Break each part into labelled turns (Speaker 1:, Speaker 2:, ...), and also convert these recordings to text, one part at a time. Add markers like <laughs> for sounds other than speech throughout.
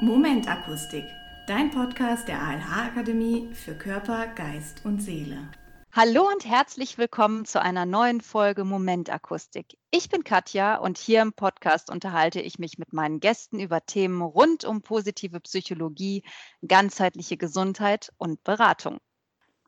Speaker 1: Momentakustik, dein Podcast der ALH Akademie für Körper, Geist und Seele.
Speaker 2: Hallo und herzlich willkommen zu einer neuen Folge Momentakustik. Ich bin Katja und hier im Podcast unterhalte ich mich mit meinen Gästen über Themen rund um positive Psychologie, ganzheitliche Gesundheit und Beratung.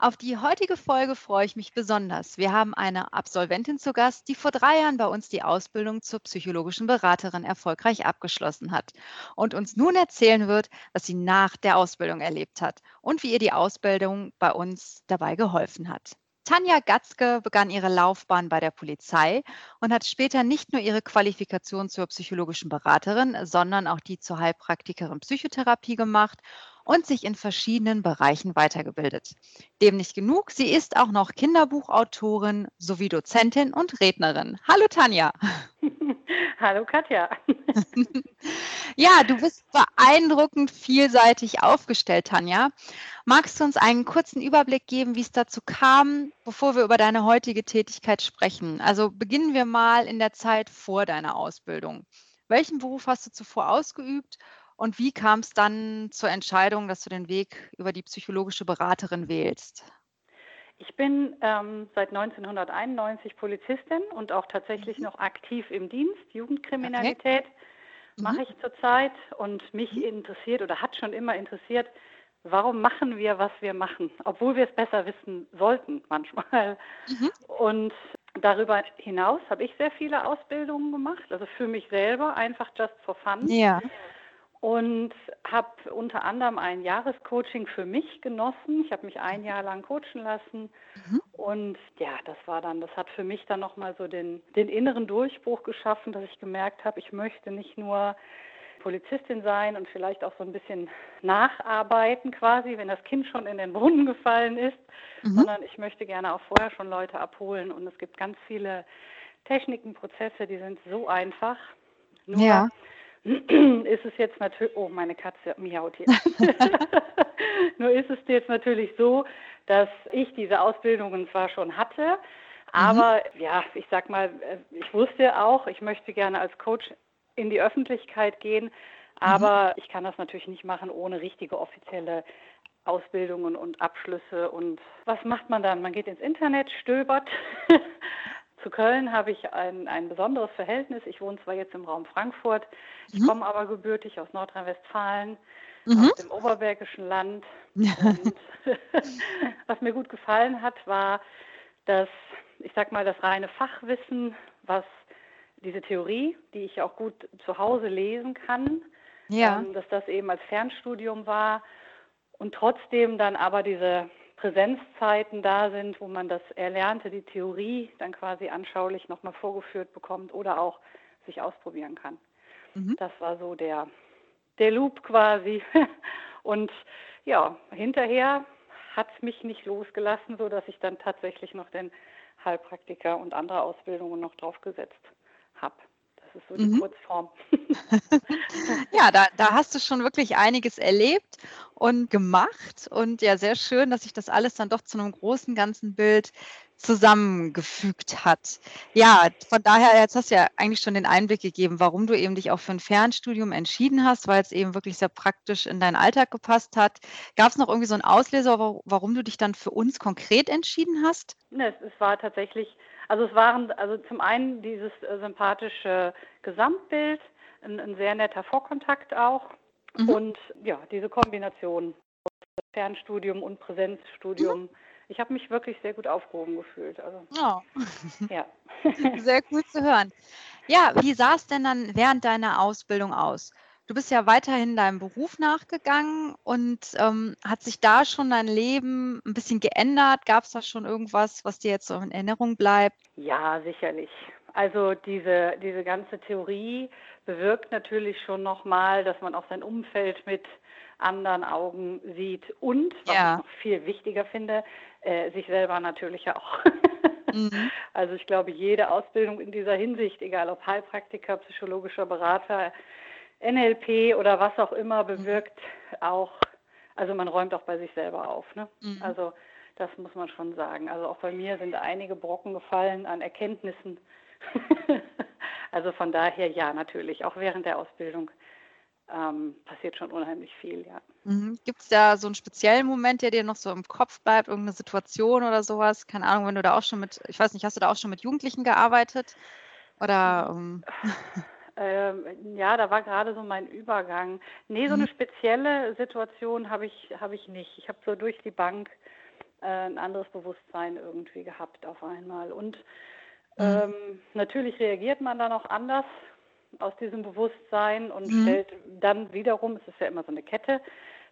Speaker 2: Auf die heutige Folge freue ich mich besonders. Wir haben eine Absolventin zu Gast, die vor drei Jahren bei uns die Ausbildung zur psychologischen Beraterin erfolgreich abgeschlossen hat und uns nun erzählen wird, was sie nach der Ausbildung erlebt hat und wie ihr die Ausbildung bei uns dabei geholfen hat. Tanja Gatzke begann ihre Laufbahn bei der Polizei und hat später nicht nur ihre Qualifikation zur psychologischen Beraterin, sondern auch die zur Heilpraktikerin Psychotherapie gemacht und sich in verschiedenen Bereichen weitergebildet. Dem nicht genug, sie ist auch noch Kinderbuchautorin sowie Dozentin und Rednerin. Hallo Tanja. <laughs>
Speaker 3: Hallo Katja. <laughs>
Speaker 2: ja, du bist beeindruckend vielseitig aufgestellt, Tanja. Magst du uns einen kurzen Überblick geben, wie es dazu kam, bevor wir über deine heutige Tätigkeit sprechen? Also beginnen wir mal in der Zeit vor deiner Ausbildung. Welchen Beruf hast du zuvor ausgeübt und wie kam es dann zur Entscheidung, dass du den Weg über die psychologische Beraterin wählst?
Speaker 3: Ich bin ähm, seit 1991 Polizistin und auch tatsächlich mhm. noch aktiv im Dienst. Jugendkriminalität okay. Mhm. mache ich zurzeit und mich mhm. interessiert oder hat schon immer interessiert, warum machen wir, was wir machen, obwohl wir es besser wissen sollten manchmal. Mhm. Und darüber hinaus habe ich sehr viele Ausbildungen gemacht, also für mich selber, einfach just for fun. Ja und habe unter anderem ein Jahrescoaching für mich genossen. Ich habe mich ein Jahr lang coachen lassen mhm. und ja, das war dann, das hat für mich dann nochmal so den, den inneren Durchbruch geschaffen, dass ich gemerkt habe, ich möchte nicht nur Polizistin sein und vielleicht auch so ein bisschen nacharbeiten quasi, wenn das Kind schon in den Brunnen gefallen ist, mhm. sondern ich möchte gerne auch vorher schon Leute abholen und es gibt ganz viele Techniken, Prozesse, die sind so einfach. Nur ja <clears throat> ist es jetzt natürlich, oh, meine Katze miaut hier. <laughs> <laughs> Nur ist es jetzt natürlich so, dass ich diese Ausbildungen zwar schon hatte, aber mhm. ja, ich sag mal, äh, ich wusste auch, ich möchte gerne als Coach in die Öffentlichkeit gehen, aber mhm. ich kann das natürlich nicht machen ohne richtige offizielle Ausbildungen und Abschlüsse. Und was macht man dann? Man geht ins Internet, stöbert <laughs> Zu Köln habe ich ein, ein besonderes Verhältnis. Ich wohne zwar jetzt im Raum Frankfurt, ich mhm. komme aber gebürtig aus Nordrhein-Westfalen, mhm. aus dem Oberbergischen Land. <laughs> Und <laughs> was mir gut gefallen hat, war, dass, ich sag mal, das reine Fachwissen, was diese Theorie, die ich auch gut zu Hause lesen kann, ja. ähm, dass das eben als Fernstudium war und trotzdem dann aber diese Präsenzzeiten da sind, wo man das Erlernte, die Theorie dann quasi anschaulich nochmal vorgeführt bekommt oder auch sich ausprobieren kann. Mhm. Das war so der, der Loop quasi. <laughs> Und ja, hinterher hat es mich nicht losgelassen, sodass ich dann tatsächlich noch den Heilpraktiker und andere Ausbildungen noch draufgesetzt habe. Das ist so die mhm. Kurzform. <laughs>
Speaker 2: ja, da, da hast du schon wirklich einiges erlebt und gemacht. Und ja, sehr schön, dass sich das alles dann doch zu einem großen ganzen Bild zusammengefügt hat. Ja, von daher, jetzt hast du ja eigentlich schon den Einblick gegeben, warum du eben dich auch für ein Fernstudium entschieden hast, weil es eben wirklich sehr praktisch in deinen Alltag gepasst hat. Gab es noch irgendwie so einen Auslöser, warum du dich dann für uns konkret entschieden hast?
Speaker 3: Ne, es war tatsächlich also es waren also zum einen dieses äh, sympathische Gesamtbild, ein, ein, sehr netter Vorkontakt auch mhm. und ja, diese Kombination Fernstudium und Präsenzstudium. Mhm. Ich habe mich wirklich sehr gut aufgehoben gefühlt. Also,
Speaker 2: oh. ja. <laughs> <laughs> sehr gut zu hören. Ja, wie sah es denn dann während deiner Ausbildung aus? Du bist ja weiterhin deinem Beruf nachgegangen und ähm, hat sich da schon dein Leben ein bisschen geändert? Gab es da schon irgendwas, was dir jetzt so in Erinnerung bleibt?
Speaker 3: Ja, sicherlich. Also diese, diese ganze Theorie bewirkt natürlich schon nochmal, dass man auch sein Umfeld mit anderen Augen sieht und, was ja. ich noch viel wichtiger finde, äh, sich selber natürlich auch. <laughs> mhm. Also ich glaube, jede Ausbildung in dieser Hinsicht, egal ob Heilpraktiker, psychologischer Berater, NLP oder was auch immer bewirkt auch, also man räumt auch bei sich selber auf. Ne? Mhm. Also das muss man schon sagen. Also auch bei mir sind einige Brocken gefallen an Erkenntnissen. <laughs> also von daher ja, natürlich, auch während der Ausbildung ähm, passiert schon unheimlich viel, ja.
Speaker 2: Mhm. Gibt es da so einen speziellen Moment, der dir noch so im Kopf bleibt, irgendeine Situation oder sowas? Keine Ahnung, wenn du da auch schon mit, ich weiß nicht, hast du da auch schon mit Jugendlichen gearbeitet? Oder ähm, <laughs>
Speaker 3: ähm, ja, da war gerade so mein Übergang. Nee, so eine
Speaker 2: mhm.
Speaker 3: spezielle Situation habe ich, habe ich nicht. Ich habe so durch die Bank äh, ein anderes Bewusstsein irgendwie gehabt auf einmal. Und
Speaker 2: Mhm.
Speaker 3: ähm, natürlich reagiert man dann auch anders aus diesem Bewusstsein und
Speaker 2: Mhm.
Speaker 3: stellt dann wiederum, es ist ja immer so eine Kette,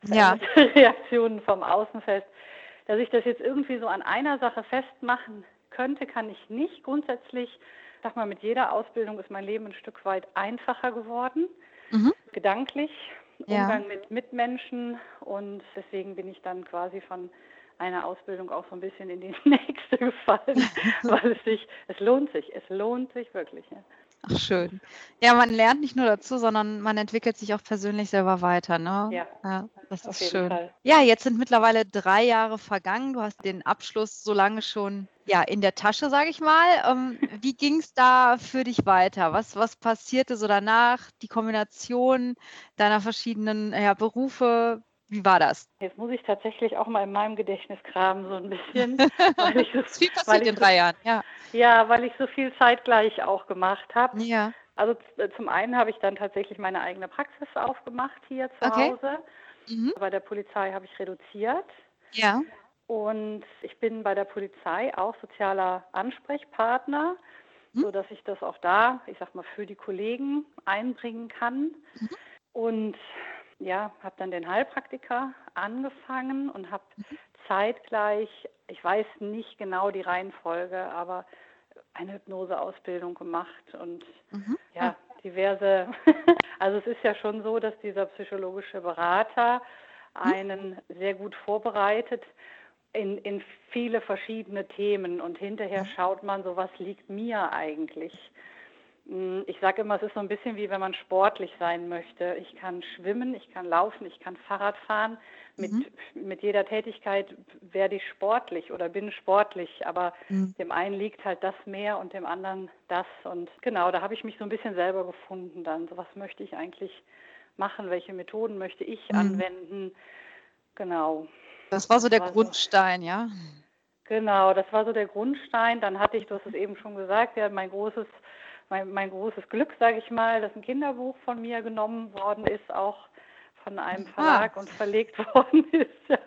Speaker 2: Ja. <laughs>
Speaker 3: Reaktionen vom Außen fest. Dass ich das jetzt irgendwie so an einer Sache festmachen könnte, kann ich nicht. Grundsätzlich, ich sag mal, mit jeder Ausbildung ist mein Leben ein Stück weit einfacher geworden,
Speaker 2: Mhm.
Speaker 3: gedanklich,
Speaker 2: Ja.
Speaker 3: Umgang mit Mitmenschen und deswegen bin ich dann quasi von einer Ausbildung auch so ein bisschen in die <laughs> nächste gefallen, <laughs> weil es sich, es lohnt sich, es lohnt sich wirklich. Ja.
Speaker 2: Ach, schön. Ja, man lernt nicht nur dazu, sondern man entwickelt sich auch persönlich selber weiter, ne?
Speaker 3: Ja,
Speaker 2: Ja, das ist schön.
Speaker 3: Fall.
Speaker 2: Ja, jetzt sind mittlerweile drei Jahre vergangen. Du hast den Abschluss so lange schon ja, in der Tasche, sage ich mal. Ähm, <laughs> wie ging es da für dich weiter? Was, was passierte so danach? Die Kombination deiner verschiedenen ja, Berufe, wie war das?
Speaker 3: Jetzt muss ich tatsächlich auch mal in meinem Gedächtnis graben, so ein bisschen, <laughs> <laughs> weil ich so,
Speaker 2: ist viel passiert in drei Jahren, ja.
Speaker 3: ja, weil ich so viel zeitgleich auch gemacht habe.
Speaker 2: Ja,
Speaker 3: Also z- zum einen habe ich dann tatsächlich meine eigene Praxis aufgemacht hier zu
Speaker 2: Okay.
Speaker 3: Hause.
Speaker 2: mhm.
Speaker 3: Bei der Polizei habe ich reduziert.
Speaker 2: ja.
Speaker 3: Und ich bin bei der Polizei auch sozialer Ansprechpartner,
Speaker 2: Mhm.
Speaker 3: so dass ich das auch da, ich sag mal, für die Kollegen einbringen kann.
Speaker 2: Mhm.
Speaker 3: Und ja, habe dann den Heilpraktiker angefangen und habe
Speaker 2: Mhm.
Speaker 3: zeitgleich, ich weiß nicht genau die Reihenfolge, aber eine Hypnoseausbildung gemacht und
Speaker 2: Mhm.
Speaker 3: ja, diverse. <laughs> Also es ist ja schon so, dass dieser psychologische Berater einen sehr gut vorbereitet in, in viele verschiedene Themen und hinterher schaut man so, was liegt mir eigentlich. Mm, Ich sage immer, es ist so ein bisschen wie wenn man sportlich sein möchte. Ich kann schwimmen, ich kann laufen, ich kann Fahrrad fahren. Mit,
Speaker 2: Mhm.
Speaker 3: mit jeder Tätigkeit werde ich sportlich oder bin sportlich, aber
Speaker 2: Mhm.
Speaker 3: dem einen liegt halt das mehr und dem anderen das. Und genau, da habe ich mich so ein bisschen selber gefunden dann. So, was möchte ich eigentlich machen? Welche Methoden möchte ich
Speaker 2: Mhm.
Speaker 3: anwenden? Genau.
Speaker 2: Das war so der
Speaker 3: war so.
Speaker 2: Grundstein, ja.
Speaker 3: Genau, das war so der Grundstein. Dann hatte ich, du hast es eben schon gesagt, ja, mein großes, mein, mein großes Glück, sage ich mal, dass ein Kinderbuch von mir genommen worden ist, auch von einem
Speaker 2: Ah.
Speaker 3: Verlag und verlegt <laughs> worden ist.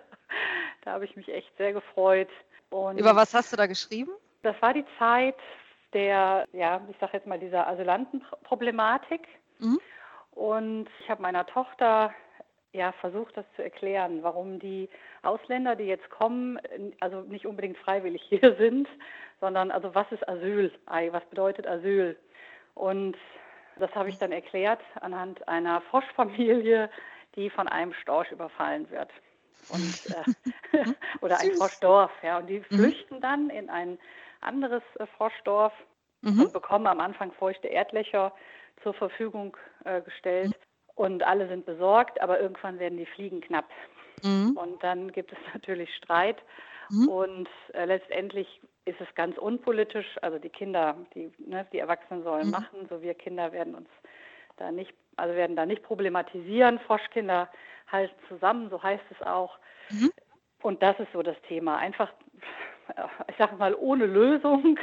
Speaker 3: Da habe ich mich echt sehr gefreut. Und
Speaker 2: Über was hast du da geschrieben?
Speaker 3: das war die Zeit der, ja, ich sage jetzt mal dieser Asylantenproblematik.
Speaker 2: Mhm.
Speaker 3: Und ich habe meiner Tochter ja versucht, das zu erklären, warum die Ausländer, die jetzt kommen, also nicht unbedingt freiwillig hier <laughs> sind, sondern also was ist Asyl? Was bedeutet Asyl? Und das habe ich dann erklärt anhand einer Froschfamilie, die von einem Storch überfallen wird. Und, äh, <laughs> oder ein. Froschdorf, ja. Und die
Speaker 2: Mhm.
Speaker 3: flüchten dann in ein anderes äh, Froschdorf
Speaker 2: Mhm.
Speaker 3: und bekommen am Anfang feuchte Erdlöcher zur Verfügung äh, gestellt. Und alle sind besorgt, aber irgendwann werden die Fliegen knapp.
Speaker 2: Mhm.
Speaker 3: Und dann gibt es <laughs> natürlich Streit.
Speaker 2: Mhm.
Speaker 3: Und äh, letztendlich ist es ganz unpolitisch. Also die Kinder, die, ne, die Erwachsenen sollen
Speaker 2: Mhm.
Speaker 3: machen, so wir Kinder werden uns da nicht, also werden da nicht problematisieren. Froschkinder halten zusammen, so heißt es auch.
Speaker 2: Mhm.
Speaker 3: Und das ist so das Thema. Einfach, <laughs> ich sage mal, ohne Lösung,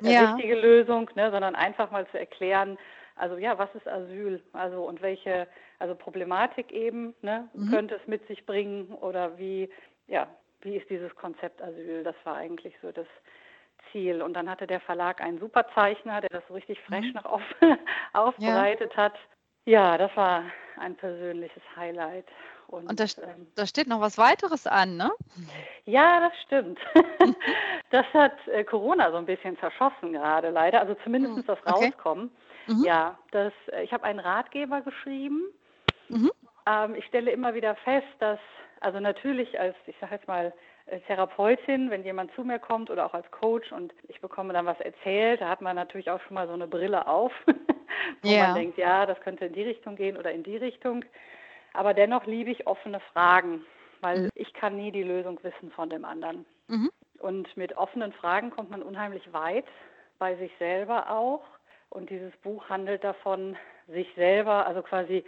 Speaker 3: eine
Speaker 2: Ja.
Speaker 3: richtige Lösung, ne, sondern einfach mal zu erklären, also ja, was ist Asyl? Also und welche, also Problematik eben, ne,
Speaker 2: Mhm.
Speaker 3: könnte es mit sich bringen oder wie, ja, wie ist dieses Konzept Asyl? Das war eigentlich so das Ziel. Und dann hatte der Verlag einen Superzeichner, der das so richtig fresh
Speaker 2: Mhm.
Speaker 3: noch auf, <laughs> aufbereitet hat. Ja, das war ein persönliches Highlight. Und,
Speaker 2: Und da,
Speaker 3: ähm,
Speaker 2: da steht noch was weiteres an, ne?
Speaker 3: ja, das stimmt. <laughs> das hat äh, Corona so ein bisschen zerschossen gerade leider. Also zumindest
Speaker 2: Hm,
Speaker 3: das
Speaker 2: okay.
Speaker 3: Rauskommen.
Speaker 2: Mhm.
Speaker 3: Ja, das, äh, ich habe einen Ratgeber geschrieben.
Speaker 2: Mhm.
Speaker 3: Ähm, ich stelle immer wieder fest, dass, also natürlich als, ich sage jetzt mal, äh, Therapeutin, wenn jemand zu mir kommt oder auch als Coach und ich bekomme dann was erzählt, da hat man natürlich auch schon mal so eine Brille auf, <laughs> wo
Speaker 2: Ja.
Speaker 3: man denkt, ja, das könnte in die Richtung gehen oder in die Richtung. Aber dennoch liebe ich offene Fragen, weil
Speaker 2: Mhm.
Speaker 3: ich kann nie die Lösung wissen von dem anderen.
Speaker 2: Mhm.
Speaker 3: Und mit offenen Fragen kommt man unheimlich weit, bei sich selber auch. Und dieses Buch handelt davon, sich selber, also quasi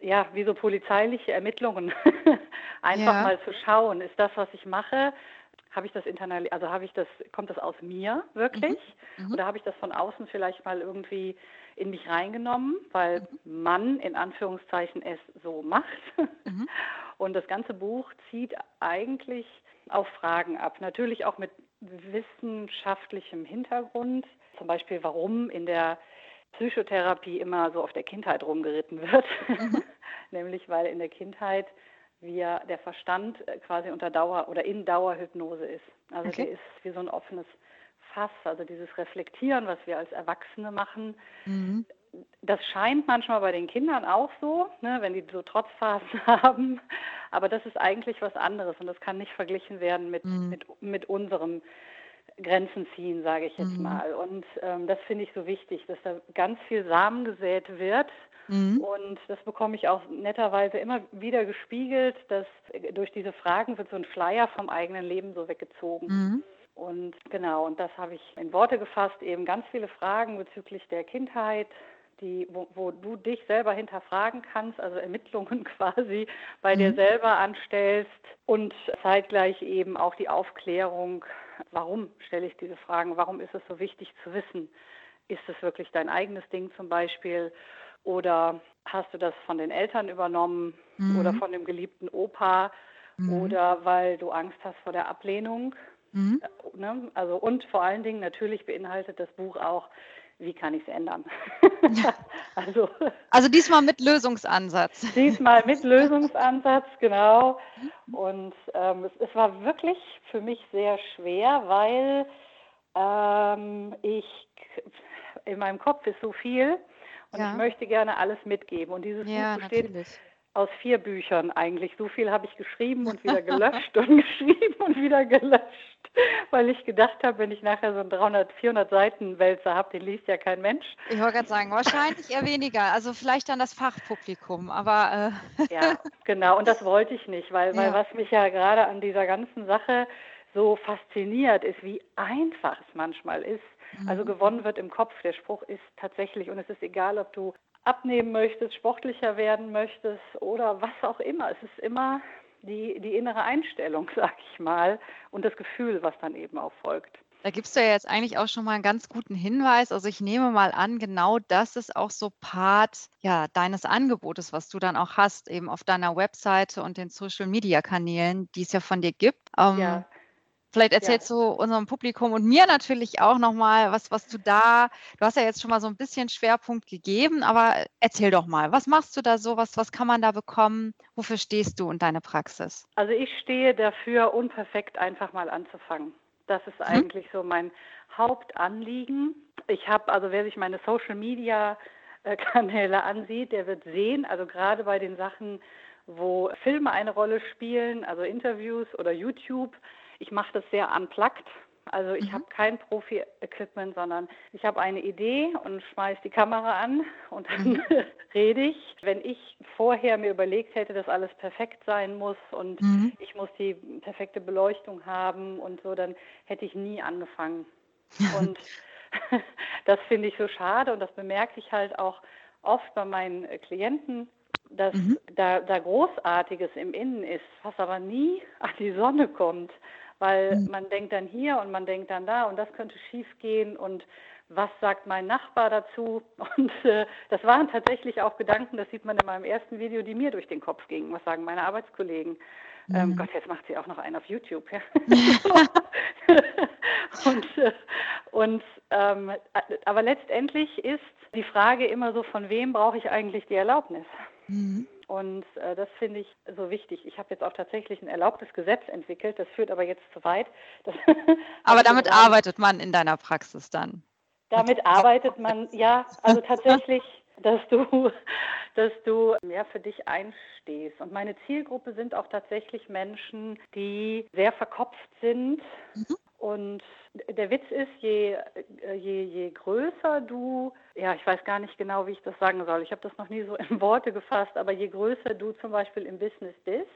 Speaker 3: ja, wie so polizeiliche Ermittlungen, <laughs> einfach
Speaker 2: Ja.
Speaker 3: mal zu schauen, ist das, was ich mache, habe ich das internal, also habe ich das, kommt das aus mir wirklich?
Speaker 2: Mhm.
Speaker 3: Oder habe ich das von außen vielleicht mal irgendwie in mich reingenommen, weil man in Anführungszeichen es so macht?
Speaker 2: Mhm. <laughs>
Speaker 3: Und das ganze Buch zieht eigentlich auf Fragen ab. Natürlich auch mit wissenschaftlichem Hintergrund. Zum Beispiel, warum in der Psychotherapie immer so auf der Kindheit rumgeritten wird.
Speaker 2: Mhm. <laughs>
Speaker 3: Nämlich, weil in der Kindheit wir der Verstand äh, quasi unter Dauer oder in Dauerhypnose ist. Also
Speaker 2: Okay.
Speaker 3: der ist wie so ein offenes Fass. Also dieses Reflektieren, was wir als Erwachsene machen,
Speaker 2: Mhm.
Speaker 3: das scheint manchmal bei den Kindern auch so, ne, wenn die so Trotzphasen <laughs> haben. Aber das ist eigentlich was anderes und das kann nicht verglichen werden mit,
Speaker 2: Mhm.
Speaker 3: mit, mit unserem Grenzen ziehen, sage ich jetzt
Speaker 2: Mhm.
Speaker 3: mal. Und ähm, das finde ich so wichtig, dass da ganz viel Samen gesät wird.
Speaker 2: Mhm.
Speaker 3: Und das bekomme ich auch netterweise immer wieder gespiegelt, dass äh, durch diese Fragen wird so ein Schleier vom eigenen Leben so weggezogen.
Speaker 2: Mhm.
Speaker 3: Und genau, und das habe ich in Worte gefasst, eben ganz viele Fragen bezüglich der Kindheit, die, wo, wo du dich selber hinterfragen kannst, also Ermittlungen <laughs> quasi bei dir
Speaker 2: Mhm.
Speaker 3: selber anstellst und zeitgleich eben auch die Aufklärung, warum stelle ich diese Fragen, warum ist es so wichtig zu wissen, ist es wirklich dein eigenes Ding zum Beispiel oder hast du das von den Eltern übernommen oder
Speaker 2: Mhm.
Speaker 3: von dem geliebten Opa
Speaker 2: Mhm.
Speaker 3: oder weil du Angst hast vor der Ablehnung
Speaker 2: Mhm.
Speaker 3: Ne? Also und vor allen Dingen natürlich beinhaltet das Buch auch, wie kann ich es ändern? <laughs> also
Speaker 2: Also diesmal mit Lösungsansatz. <laughs>
Speaker 3: diesmal mit Lösungsansatz, genau. Und ähm, es, es war wirklich für mich sehr schwer, weil ähm, ich in meinem Kopf ist so viel und
Speaker 2: Ja.
Speaker 3: ich möchte gerne alles mitgeben. Und dieses
Speaker 2: Ja,
Speaker 3: Buch besteht
Speaker 2: natürlich.
Speaker 3: aus vier Büchern eigentlich. So viel habe ich geschrieben und <laughs> wieder gelöscht und geschrieben und wieder gelöscht, <laughs> weil ich gedacht habe, wenn ich nachher so ein 300, 400 Seiten Wälzer habe, den liest ja kein Mensch.
Speaker 2: Ich wollte gerade sagen, wahrscheinlich eher weniger. Also vielleicht dann das Fachpublikum, aber äh,
Speaker 3: Ja, <laughs> genau. Und das wollte ich nicht, weil, weil
Speaker 2: Ja.
Speaker 3: was mich ja gerade an dieser ganzen Sache so fasziniert, ist, wie einfach es manchmal ist. Also
Speaker 2: Mhm.
Speaker 3: gewonnen wird im Kopf. Der Spruch ist tatsächlich, und es ist egal, ob du abnehmen möchtest, sportlicher werden möchtest oder was auch immer. Es ist immer die, die innere Einstellung, <laughs> sag ich mal, und das Gefühl, was dann eben auch folgt.
Speaker 2: Da gibst du ja jetzt eigentlich auch schon mal einen ganz guten Hinweis. Also ich nehme mal an, genau das ist auch so Part ja, deines Angebotes, was du dann auch hast, eben auf deiner Webseite und den Social-Media-Kanälen, die es ja von dir gibt. Ähm,
Speaker 3: Ja.
Speaker 2: Vielleicht
Speaker 3: Ja.
Speaker 2: erzählst du unserem Publikum und mir natürlich auch nochmal, was, was du da, du hast ja jetzt schon mal so ein bisschen Schwerpunkt gegeben, aber erzähl doch mal, was machst du da so, was, was kann man da bekommen, wofür stehst du und deine Praxis?
Speaker 3: Also ich stehe dafür, unperfekt einfach mal anzufangen. Das ist eigentlich so mein Hauptanliegen. Ich habe, also wer sich meine Social Media äh, Kanäle ansieht, der wird sehen, also gerade bei den Sachen, wo Filme eine Rolle spielen, also Interviews oder YouTube, ich mache das sehr unplugged. Also ich
Speaker 2: Mhm.
Speaker 3: habe kein Profi-Equipment, sondern ich habe eine Idee und schmeiße die Kamera an und dann <laughs> rede ich. Wenn ich vorher mir überlegt hätte, dass alles perfekt sein muss und
Speaker 2: Mhm.
Speaker 3: ich muss die perfekte Beleuchtung haben und so, dann hätte ich nie angefangen. <laughs> Und <laughs> das finde ich so schade und das bemerke ich halt auch oft bei meinen Klienten, dass
Speaker 2: Mhm.
Speaker 3: da, da Großartiges im Innen ist, was aber nie an die Sonne kommt, weil
Speaker 2: Mhm.
Speaker 3: man denkt dann hier und man denkt dann da und das könnte schief gehen und was sagt mein Nachbar dazu? <laughs> Und äh, das waren tatsächlich auch Gedanken, das sieht man in meinem ersten Video, die mir durch den Kopf gingen. Was sagen meine Arbeitskollegen? Ähm,
Speaker 2: Mhm.
Speaker 3: Gott, jetzt macht sie auch noch einen auf YouTube. Ja? <laughs> und äh, und ähm, aber letztendlich ist die Frage immer so, von wem brauche ich eigentlich die Erlaubnis?
Speaker 2: Mhm.
Speaker 3: Und äh, das finde ich so wichtig. Ich habe jetzt auch tatsächlich ein erlaubtes Gesetz entwickelt. Das führt aber jetzt zu weit. <laughs> Das,
Speaker 2: Aber damit
Speaker 3: gerade-
Speaker 2: arbeitet man in deiner Praxis dann.
Speaker 3: damit arbeitet man, ja, also tatsächlich, <laughs> dass du, dass du ja, für dich einstehst. Und meine Zielgruppe sind auch tatsächlich Menschen, die sehr verkopft sind.
Speaker 2: Mhm.
Speaker 3: Und der Witz ist, je, äh, je, je größer du, ja, ich weiß gar nicht genau, wie ich das sagen soll. Ich habe das noch nie so <laughs> in Worte gefasst, aber je größer du zum Beispiel im Business bist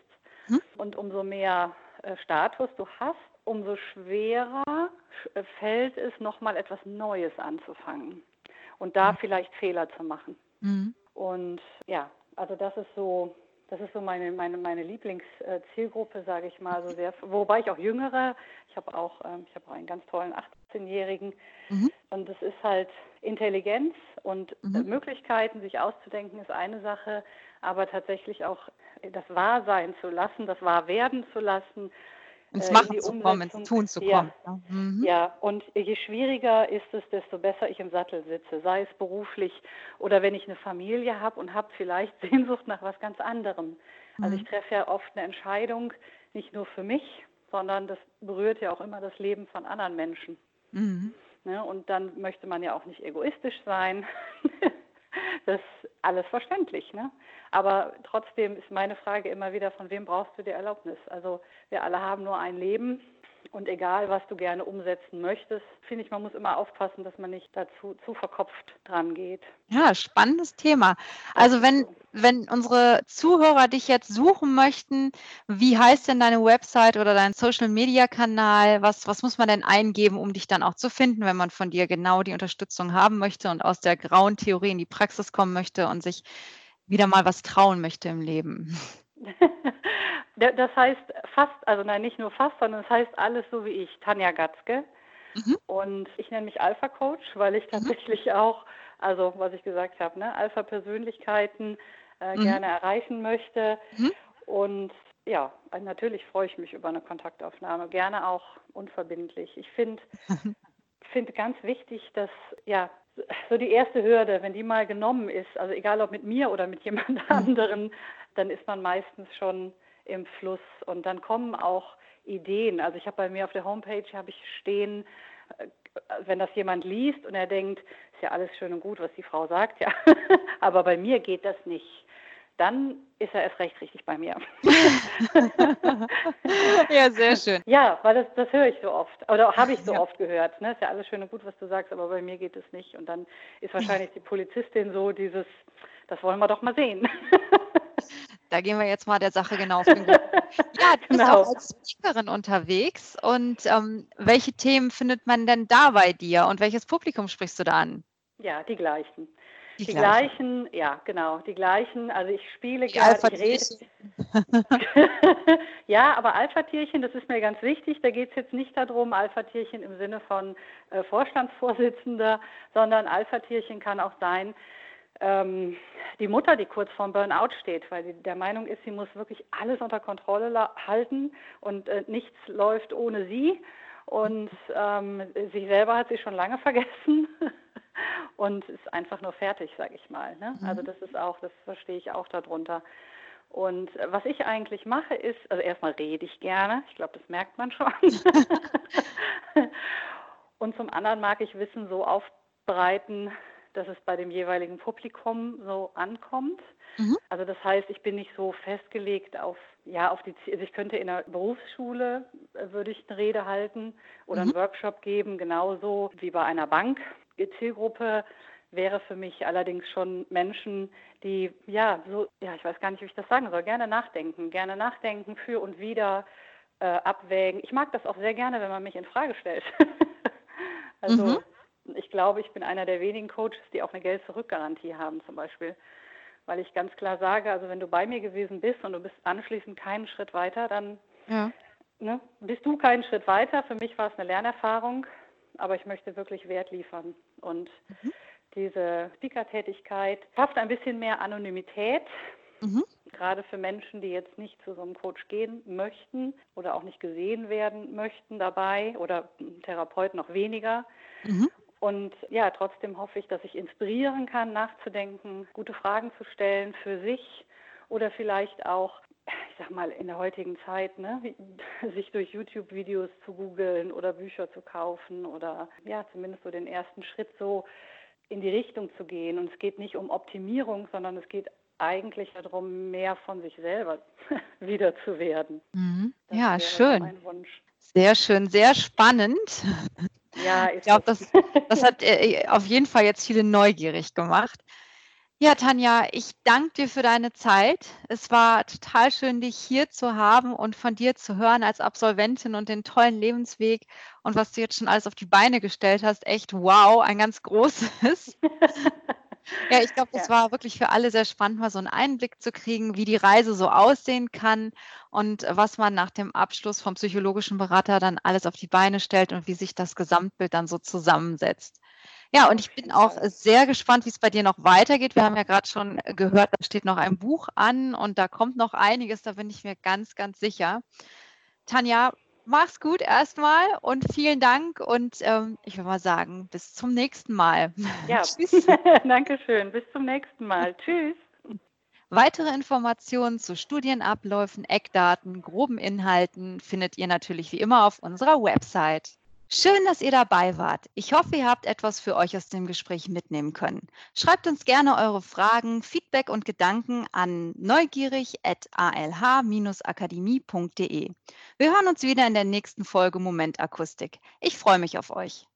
Speaker 2: Mhm.
Speaker 3: und umso mehr äh, Status du hast, umso schwerer sch- äh, fällt es, nochmal etwas Neues anzufangen und da vielleicht Fehler zu machen.
Speaker 2: Mhm.
Speaker 3: Und ja, also das ist so, das ist so meine, meine, meine Lieblingszielgruppe, sage ich mal, so sehr, wobei ich auch Jüngere, ich habe auch, ähm, ich habe auch einen ganz tollen 18-Jährigen mhm. und es ist halt Intelligenz und mhm. Möglichkeiten, sich auszudenken, ist eine Sache, aber tatsächlich auch das wahr sein zu lassen, das wahr werden zu lassen,
Speaker 2: ins äh, Machen zu kommen, ins Tun zu kommen.
Speaker 3: Ja. Mhm. ja, und je schwieriger ist es, desto besser ich im Sattel sitze, sei es beruflich oder wenn ich eine Familie habe und habe vielleicht <laughs> Sehnsucht nach was ganz anderem. Also mhm. ich treffe ja oft eine Entscheidung, nicht nur für mich, sondern das berührt ja auch immer das Leben von anderen Menschen. Mhm. Ne, und dann möchte man ja auch nicht egoistisch sein. <laughs> das ist alles verständlich. Ne? Aber trotzdem ist meine Frage immer wieder, von wem brauchst du die Erlaubnis? Also wir alle haben nur ein Leben und egal, was du gerne umsetzen möchtest, finde ich, man muss immer aufpassen, dass man nicht dazu zu verkopft dran geht.
Speaker 2: Ja, spannendes Thema. Also wenn, wenn unsere Zuhörer dich jetzt suchen möchten, wie heißt denn deine Website oder dein Social Media Kanal? Was, was muss man denn eingeben, um dich dann auch zu finden, wenn man von dir genau die Unterstützung haben möchte und aus der grauen Theorie in die Praxis kommen möchte und sich wieder mal was trauen möchte im Leben? <laughs>
Speaker 3: Das heißt fast, also nein, nicht nur fast, sondern es das heißt alles so wie ich, Tanja Gatzke. Mhm. Und ich nenne mich Alpha Coach, weil ich mhm. tatsächlich mhm. auch, also was ich gesagt habe, ne, Alpha-Persönlichkeiten äh, mhm. gerne erreichen möchte. Mhm. Und ja, natürlich freue ich mich über eine Kontaktaufnahme, gerne auch unverbindlich. Ich finde <laughs> finde ganz wichtig, dass ja so die erste Hürde, wenn die mal genommen ist, also egal ob mit mir oder mit jemand mhm. anderen, dann ist man meistens schon im Fluss und dann kommen auch Ideen. Also ich habe bei mir auf der Homepage habe ich stehen, äh, wenn das jemand liest und er denkt, ist ja alles schön und gut, was die Frau sagt, ja, <laughs> aber bei mir geht das nicht. Dann ist er erst recht richtig bei mir. <laughs>
Speaker 2: ja, sehr schön.
Speaker 3: Ja, weil das, das höre ich so oft oder habe ich so ja. oft gehört. Ne? Ist ja alles schön und gut, was du sagst, aber bei mir geht es nicht. Und dann ist wahrscheinlich die Polizistin so dieses, das wollen wir doch mal sehen. <laughs>
Speaker 2: Da gehen wir jetzt mal der Sache genau auf den Grund. <laughs> Ja, du bist genau. auch als Speakerin unterwegs. Und ähm, welche Themen findet man denn da bei dir und welches Publikum sprichst du da an?
Speaker 3: Ja, die gleichen. Die, die gleichen. gleichen. ja, genau, die gleichen. Also ich spiele gerne, ich rede. <laughs> ja, aber Alpha-Tierchen, das ist mir ganz wichtig. Da geht es jetzt nicht darum, Alpha-Tierchen im Sinne von äh, Vorstandsvorsitzender, sondern Alpha-Tierchen kann auch sein, ähm, die Mutter, die kurz vorm Burnout steht, weil sie der Meinung ist, sie muss wirklich alles unter Kontrolle halten und äh, nichts läuft ohne sie. Und ähm, sich selber hat sie schon lange <laughs> vergessen und ist einfach nur fertig, sage ich mal. Ne? Mhm. Also das ist auch, das verstehe ich auch darunter. Und äh, was ich eigentlich mache, ist, also erstmal rede ich gerne, ich glaube, das merkt man schon. <laughs> <laughs> und zum anderen mag ich Wissen so aufbereiten, dass es bei dem jeweiligen Publikum so ankommt. Mhm. Also das heißt, ich bin nicht so festgelegt auf, ja, auf die, also ich könnte in der Berufsschule, äh, würde ich eine Rede halten oder mhm. einen Workshop geben, genauso wie bei einer Bank. Die Zielgruppe wäre für mich allerdings schon Menschen, die, ja, so, ja, ich weiß gar nicht, wie ich das sagen soll, gerne nachdenken, gerne nachdenken, für und wieder äh, abwägen. Ich mag das auch sehr gerne, wenn man mich in Frage stellt. <laughs> also, mhm ich glaube, ich bin einer der wenigen Coaches, die auch eine Geld-Zurück-Garantie haben zum Beispiel. Weil ich ganz klar sage, also wenn du bei mir gewesen bist und du bist anschließend keinen Schritt weiter, dann ja. ne, bist du keinen Schritt weiter. Für mich war es eine Lernerfahrung, aber ich möchte wirklich Wert liefern. Und mhm. diese Speaker-Tätigkeit schafft ein bisschen mehr Anonymität. Mhm. Gerade für Menschen, die jetzt nicht zu so einem Coach gehen möchten oder auch nicht gesehen werden möchten dabei oder Therapeuten noch weniger. Mhm. Und ja, trotzdem hoffe ich, dass ich inspirieren kann, nachzudenken, gute Fragen zu stellen für sich oder vielleicht auch, ich sag mal, in der heutigen Zeit, ne, <laughs> sich durch YouTube-Videos zu googeln oder Bücher zu kaufen oder ja, zumindest so den ersten Schritt so in die Richtung zu gehen. Und es geht nicht um Optimierung, sondern es geht eigentlich darum, mehr von sich selber <laughs> wieder zu werden.
Speaker 2: Mhm. Ja, schön. Sehr schön, sehr spannend. Ja, <laughs> ich glaube, das, das hat äh, auf jeden Fall jetzt viele neugierig gemacht. Ja, Tanja, ich danke dir für deine Zeit. Es war total schön, dich hier zu haben und von dir zu hören als Absolventin und den tollen Lebensweg und was du jetzt schon alles auf die Beine gestellt hast. Echt wow, ein ganz großes. <laughs> Ja, ich glaube, das ja. war wirklich für alle sehr spannend, mal so einen Einblick zu kriegen, wie die Reise so aussehen kann und was man nach dem Abschluss vom psychologischen Berater dann alles auf die Beine stellt und wie sich das Gesamtbild dann so zusammensetzt. Ja, und ich bin auch sehr gespannt, wie es bei dir noch weitergeht. Wir haben ja gerade schon gehört, da steht noch ein Buch an und da kommt noch einiges, da bin ich mir ganz, ganz sicher. Tanja, mach's gut erstmal und vielen Dank und ähm, ich würde mal sagen, bis zum nächsten Mal. <laughs>
Speaker 3: Ja, Tschüss. <laughs> danke schön. Bis zum nächsten Mal. <laughs> Tschüss.
Speaker 2: Weitere Informationen zu Studienabläufen, Eckdaten, groben Inhalten findet ihr natürlich wie immer auf unserer Website. Schön, dass ihr dabei wart. Ich hoffe, ihr habt etwas für euch aus dem Gespräch mitnehmen können. Schreibt uns gerne eure Fragen, Feedback und Gedanken an neugierig.alh-akademie.de. Wir hören uns wieder in der nächsten Folge Momentakustik. Ich freue mich auf euch.